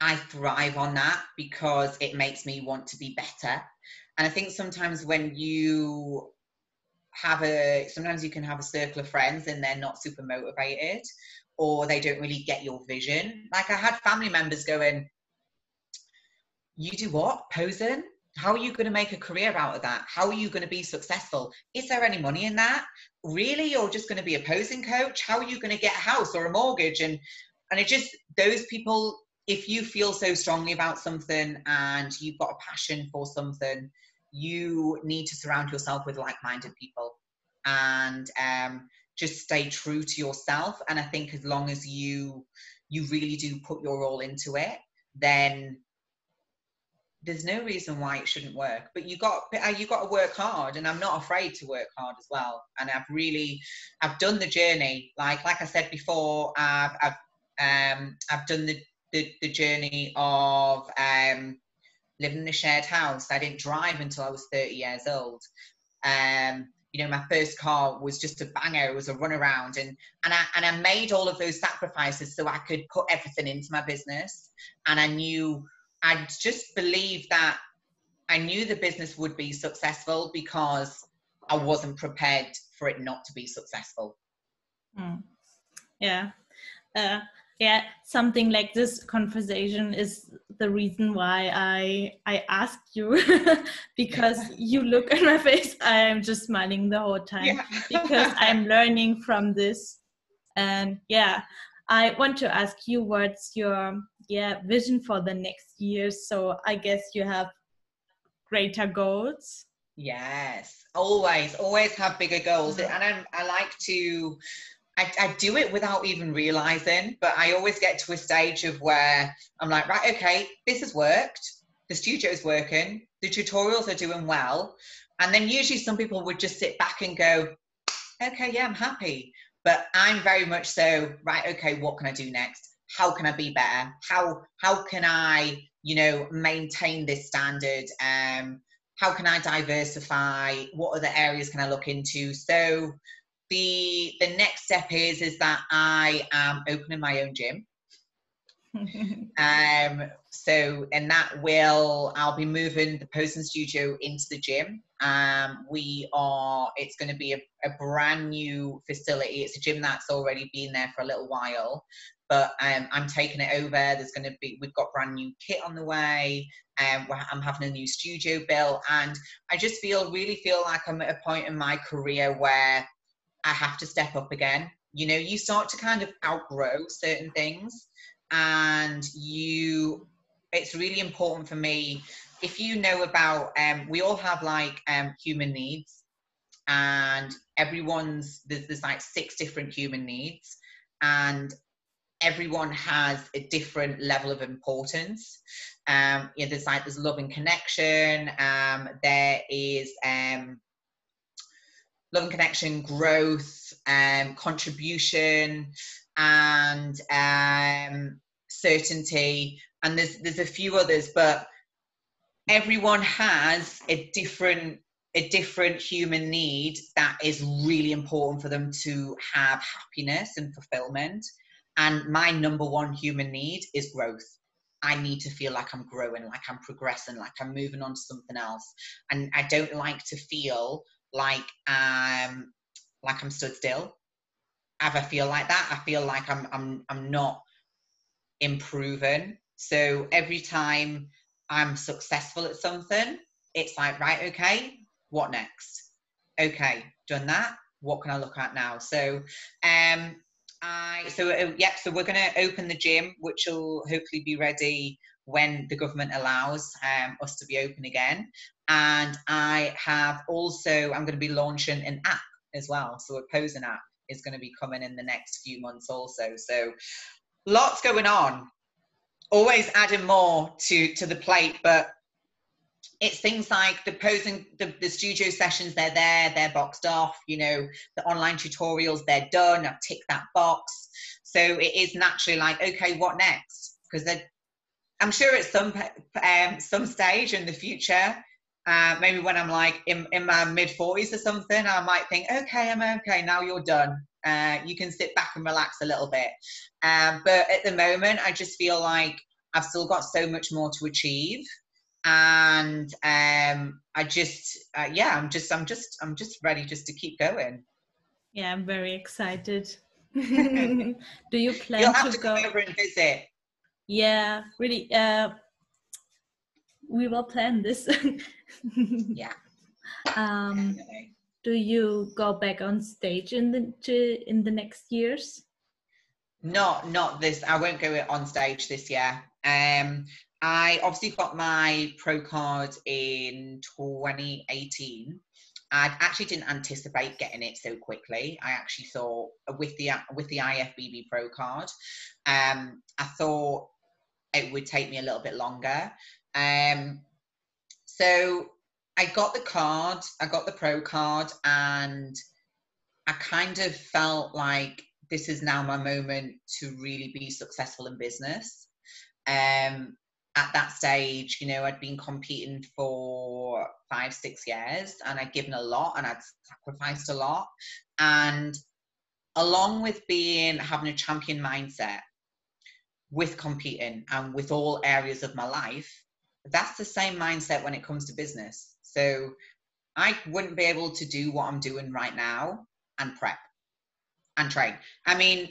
I thrive on that because it makes me want to be better. And I think sometimes when you have a sometimes you can have a circle of friends and they're not super motivated or they don't really get your vision. Like I had family members going, You do what? Posing? How are you going to make a career out of that? How are you going to be successful? Is there any money in that? Really? You're just going to be a posing coach? How are you going to get a house or a mortgage? And and it just those people if you feel so strongly about something and you've got a passion for something you need to surround yourself with like-minded people and um, just stay true to yourself. And i think as long as you you really do put your all into it then there's no reason why it shouldn't work. But you got uh, you got to work hard. And i'm not afraid to work hard as well. And i've really i've done the journey. Like like i said before i've, I've um, I've done the, the, the journey of um, living in a shared house. I didn't drive until I was 30 years old. Um, you know my first car was just a banger it was a run around and and I and I made all of those sacrifices so I could put everything into my business and I knew I just believed that I knew the business would be successful because I wasn't prepared for it not to be successful. Mm. Yeah. Uh, yeah, something like this conversation is the reason why I I asked you because you look at my face. I am just smiling the whole time yeah. because I'm learning from this. And yeah, I want to ask you what's your yeah vision for the next year. So I guess you have greater goals. Yes, always, always have bigger goals, and I, I like to. I, I, do it without even realizing, but I always get to a stage of where I'm like, right, okay, this has worked. The studio's working. The tutorials are doing well. And then usually some people would just sit back and go, okay, yeah, I'm happy. But I'm very much so, right, okay, what can I do next? How can I be better? How how can I, you know, maintain this standard? Um, how can I diversify? What other areas can I look into? So the the next step is is that I am opening my own gym. um so and that will I'll be moving the posing studio into the gym. Um we are it's going to be a, a brand new facility. It's a gym that's already been there for a little while but um, I'm taking it over. There's going to be, we've got brand new kit on the way. Um, I'm having a new studio built, and I just feel, really feel like I'm at a point in my career where I have to step up again. You know, you start to kind of outgrow certain things, and you, it's really important for me. If you know about, um, we all have like um, human needs, and everyone's there's, there's like six different human needs, and everyone has a different level of importance. Um, know, there's like there's love and connection. Um, there is um, love and connection, growth, um, contribution, and um, certainty. And there's there's a few others, but everyone has a different a different human need that is really important for them to have happiness and fulfillment. And my number one human need is growth. I need to feel like I'm growing, like I'm progressing, like I'm moving on to something else. And I don't like to feel like um like I'm stood still. Ever feel like that? I feel like I'm I'm I'm not improving. So every time I'm successful at something, it's like, right, okay, what next? Okay, done that. What can I look at now? So um I so uh, yeah, so we're to open the gym, which will hopefully be ready when the government allows um, us to be open again. And I have also I'm going to be launching an app as well. So a posing app is going to be coming in the next few months also. So lots going on. Always adding more to to the plate, but it's things like the posing the, the studio sessions they're there they're boxed off you know the online tutorials they're done i've ticked that box so it is naturally like okay what next because i'm sure at some um, some stage in the future uh, maybe when i'm like in, in my mid 40s or something i might think okay i'm okay now you're done uh, you can sit back and relax a little bit um, but at the moment i just feel like i've still got so much more to achieve and um, I just uh, yeah, I'm just I'm just I'm just ready just to keep going. Yeah, I'm very excited. Do you plan You'll have to, to go over and visit? Yeah, really. Uh, we will plan this. yeah. Um, do you go back on stage in the to, in the next years? Not not this. I won't go on stage this year. Um, I obviously got my pro card in 2018. I actually didn't anticipate getting it so quickly. I actually thought with the with the IFBB Pro card, um, I thought it would take me a little bit longer. Um, so I got the card, I got the Pro card, and I kind of felt like this is now my moment to really be successful in business. Um, at that stage, you know, I'd been competing for five, six years and I'd given a lot and I'd sacrificed a lot. And along with being having a champion mindset with competing and with all areas of my life, that's the same mindset when it comes to business. So I wouldn't be able to do what I'm doing right now and prep and train. I mean,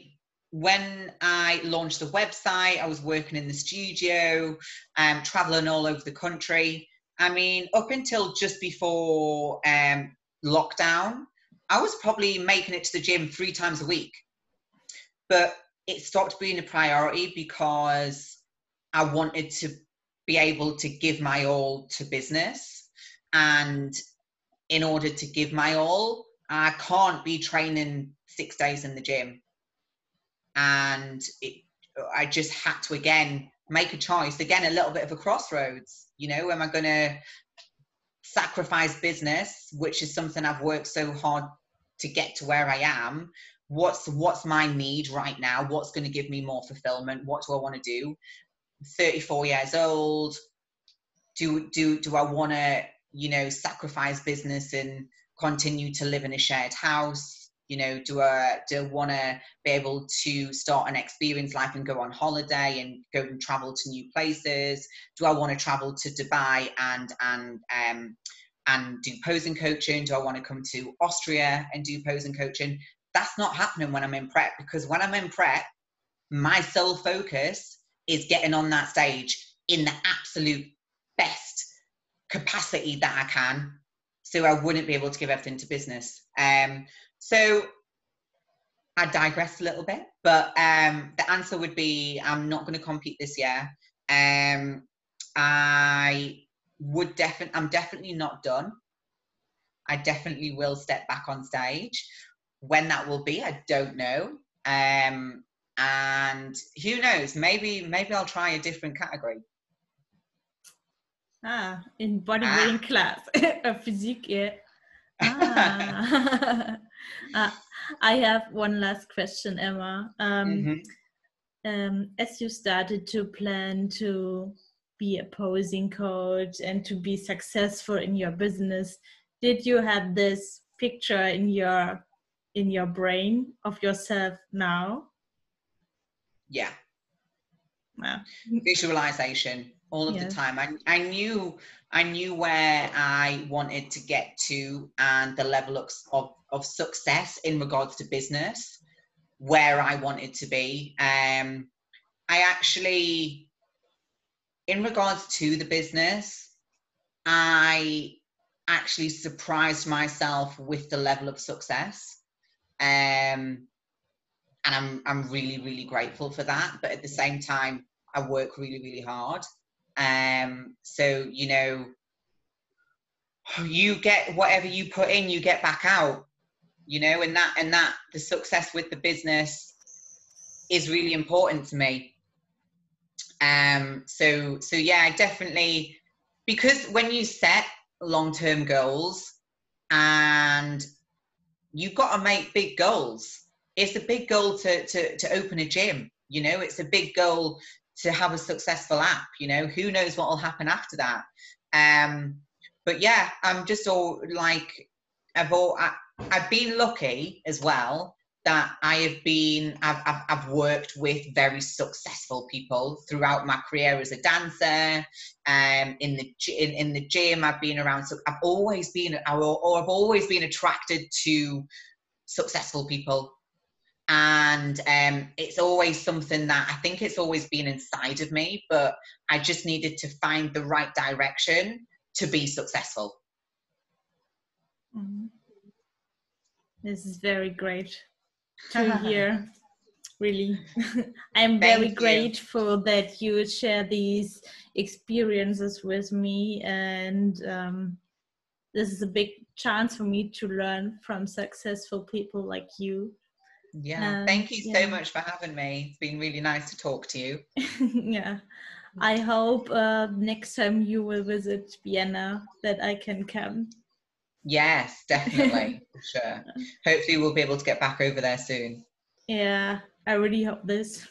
when I launched the website, I was working in the studio, um, traveling all over the country. I mean, up until just before um, lockdown, I was probably making it to the gym three times a week. But it stopped being a priority because I wanted to be able to give my all to business. And in order to give my all, I can't be training six days in the gym and it, I just had to again make a choice. Again, a little bit of a crossroads. You know, am I going to sacrifice business, which is something I've worked so hard to get to where I am? What's what's my need right now? What's going to give me more fulfillment? What do I want to do? 34 years old. Do do do I want to you know sacrifice business and continue to live in a shared house? you know do i do I want to be able to start an experience life and go on holiday and go and travel to new places do i want to travel to dubai and and um and do posing coaching do i want to come to austria and do posing coaching that's not happening when i'm in prep because when i'm in prep my sole focus is getting on that stage in the absolute best capacity that i can so i wouldn't be able to give everything to business um so I digress a little bit, but um, the answer would be I'm not going to compete this year. Um, I would definitely, I'm definitely not done. I definitely will step back on stage. When that will be, I don't know. Um, and who knows? Maybe, maybe I'll try a different category. Ah, in bodybuilding ah. class, a physique, yeah. Ah. uh, I have one last question, Emma. Um, mm-hmm. um, as you started to plan to be a posing coach and to be successful in your business, did you have this picture in your in your brain of yourself now? Yeah. Wow. Visualization all of yes. the time. I, I knew I knew where I wanted to get to and the level of, of, of success in regards to business, where I wanted to be. Um, I actually, in regards to the business, I actually surprised myself with the level of success. Um, and I'm, I'm really, really grateful for that. But at the same time, I work really, really hard. Um, so, you know, you get whatever you put in, you get back out, you know, and that, and that the success with the business is really important to me. Um, so, so yeah, I definitely, because when you set long-term goals and you've got to make big goals, it's a big goal to, to, to open a gym, you know, it's a big goal to have a successful app you know? Who knows what will happen after that? Um but yeah i'm just all like i've all I, i've been lucky as well that i have been I've, I've, I've worked with very successful people throughout my career as a dancer um in the in, in the gym i've been around so i've always been or, i've always been attracted to successful people and um, it's always something that I think it's always been inside of me, but I just needed to find the right direction to be successful. Mm-hmm. This is very great to hear. really, I'm very grateful that you share these experiences with me, and um, this is a big chance for me to learn from successful people like you yeah, um, thank you yeah. so much for having me. It's been really nice to talk to you. yeah. I hope uh, next time you will visit Vienna that I can come. Yes, definitely. sure. Hopefully, we'll be able to get back over there soon. Yeah, I really hope this.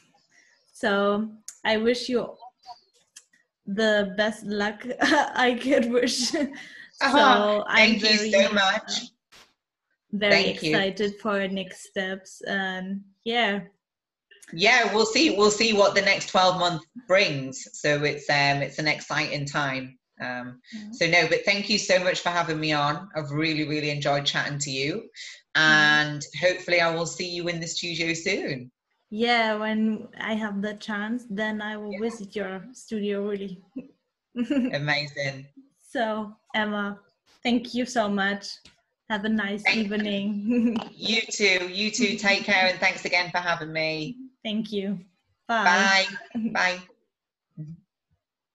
So, I wish you the best luck I could wish. so uh-huh. thank I'm you so much. Uh, very thank excited you. for next steps and yeah yeah we'll see we'll see what the next 12 month brings so it's um it's an exciting time um mm-hmm. so no but thank you so much for having me on i've really really enjoyed chatting to you mm-hmm. and mm-hmm. hopefully i will see you in the studio soon yeah when i have the chance then i will yeah. visit your studio really amazing so emma thank you so much have a nice Thank evening. you too. You too. Take care and thanks again for having me. Thank you. Bye. Bye. Bye.